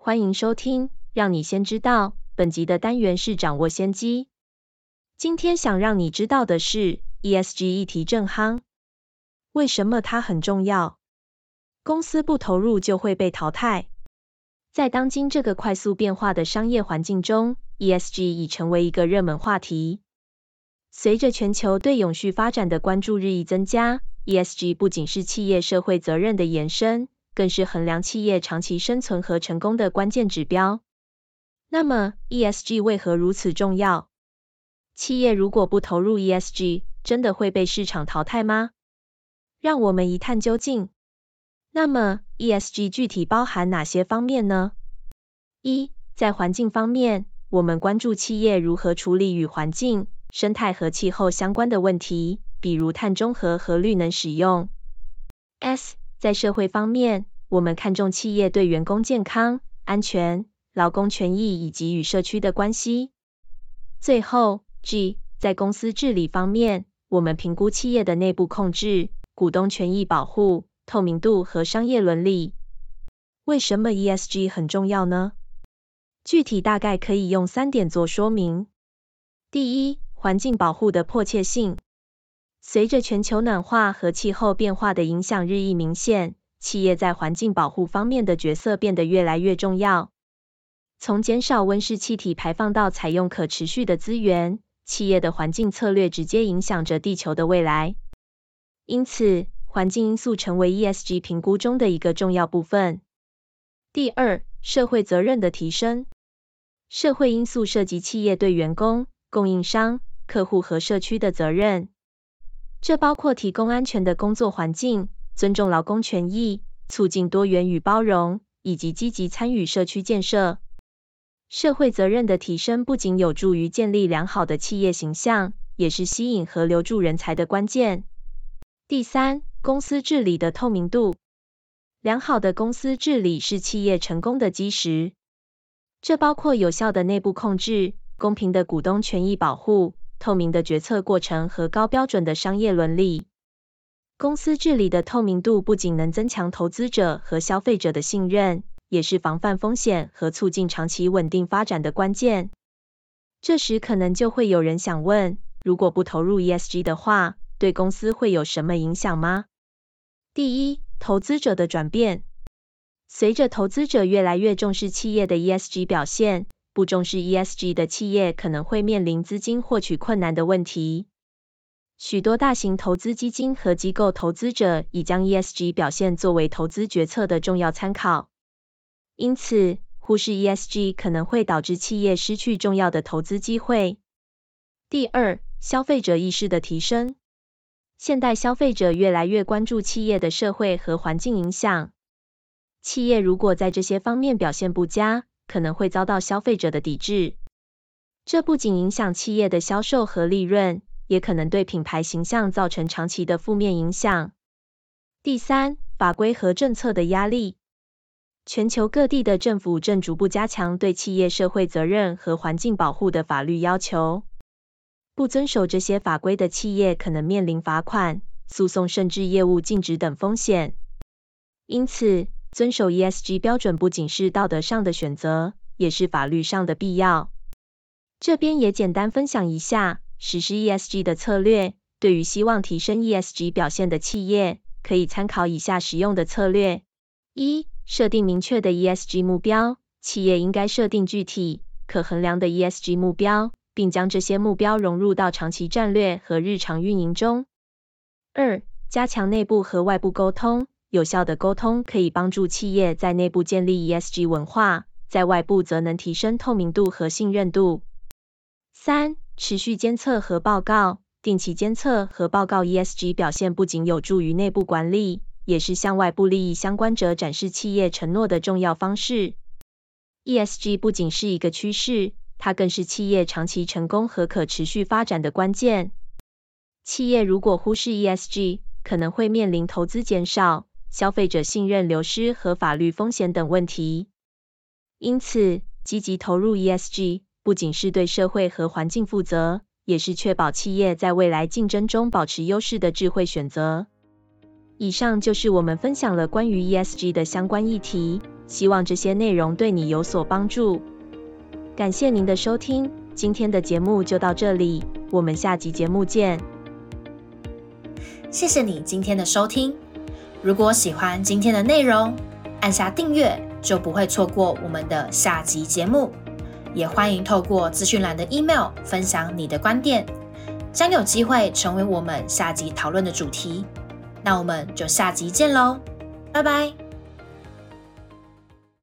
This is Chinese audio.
欢迎收听，让你先知道。本集的单元是掌握先机。今天想让你知道的是，ESG 议题正夯，为什么它很重要？公司不投入就会被淘汰。在当今这个快速变化的商业环境中，ESG 已成为一个热门话题。随着全球对永续发展的关注日益增加，ESG 不仅是企业社会责任的延伸，更是衡量企业长期生存和成功的关键指标。那么，ESG 为何如此重要？企业如果不投入 ESG，真的会被市场淘汰吗？让我们一探究竟。那么，ESG 具体包含哪些方面呢？一，在环境方面，我们关注企业如何处理与环境、生态和气候相关的问题，比如碳中和和绿能使用。S，在社会方面，我们看重企业对员工健康、安全、劳工权益以及与社区的关系。最后，G 在公司治理方面，我们评估企业的内部控制、股东权益保护、透明度和商业伦理。为什么 ESG 很重要呢？具体大概可以用三点做说明。第一，环境保护的迫切性。随着全球暖化和气候变化的影响日益明显，企业在环境保护方面的角色变得越来越重要。从减少温室气体排放到采用可持续的资源。企业的环境策略直接影响着地球的未来，因此环境因素成为 ESG 评估中的一个重要部分。第二，社会责任的提升。社会因素涉及企业对员工、供应商、客户和社区的责任，这包括提供安全的工作环境、尊重劳工权益、促进多元与包容，以及积极参与社区建设。社会责任的提升不仅有助于建立良好的企业形象，也是吸引和留住人才的关键。第三，公司治理的透明度。良好的公司治理是企业成功的基石，这包括有效的内部控制、公平的股东权益保护、透明的决策过程和高标准的商业伦理。公司治理的透明度不仅能增强投资者和消费者的信任。也是防范风险和促进长期稳定发展的关键。这时可能就会有人想问，如果不投入 ESG 的话，对公司会有什么影响吗？第一，投资者的转变。随着投资者越来越重视企业的 ESG 表现，不重视 ESG 的企业可能会面临资金获取困难的问题。许多大型投资基金和机构投资者已将 ESG 表现作为投资决策的重要参考。因此，忽视 ESG 可能会导致企业失去重要的投资机会。第二，消费者意识的提升。现代消费者越来越关注企业的社会和环境影响。企业如果在这些方面表现不佳，可能会遭到消费者的抵制。这不仅影响企业的销售和利润，也可能对品牌形象造成长期的负面影响。第三，法规和政策的压力。全球各地的政府正逐步加强对企业社会责任和环境保护的法律要求。不遵守这些法规的企业可能面临罚款、诉讼甚至业务禁止等风险。因此，遵守 ESG 标准不仅是道德上的选择，也是法律上的必要。这边也简单分享一下实施 ESG 的策略。对于希望提升 ESG 表现的企业，可以参考以下实用的策略：一、设定明确的 ESG 目标，企业应该设定具体、可衡量的 ESG 目标，并将这些目标融入到长期战略和日常运营中。二、加强内部和外部沟通，有效的沟通可以帮助企业在内部建立 ESG 文化，在外部则能提升透明度和信任度。三、持续监测和报告，定期监测和报告 ESG 表现，不仅有助于内部管理。也是向外部利益相关者展示企业承诺的重要方式。ESG 不仅是一个趋势，它更是企业长期成功和可持续发展的关键。企业如果忽视 ESG，可能会面临投资减少、消费者信任流失和法律风险等问题。因此，积极投入 ESG 不仅是对社会和环境负责，也是确保企业在未来竞争中保持优势的智慧选择。以上就是我们分享了关于 ESG 的相关议题，希望这些内容对你有所帮助。感谢您的收听，今天的节目就到这里，我们下集节目见。谢谢你今天的收听。如果喜欢今天的内容，按下订阅就不会错过我们的下集节目。也欢迎透过资讯栏的 email 分享你的观点，将有机会成为我们下集讨论的主题。那我们就下集见喽，拜拜。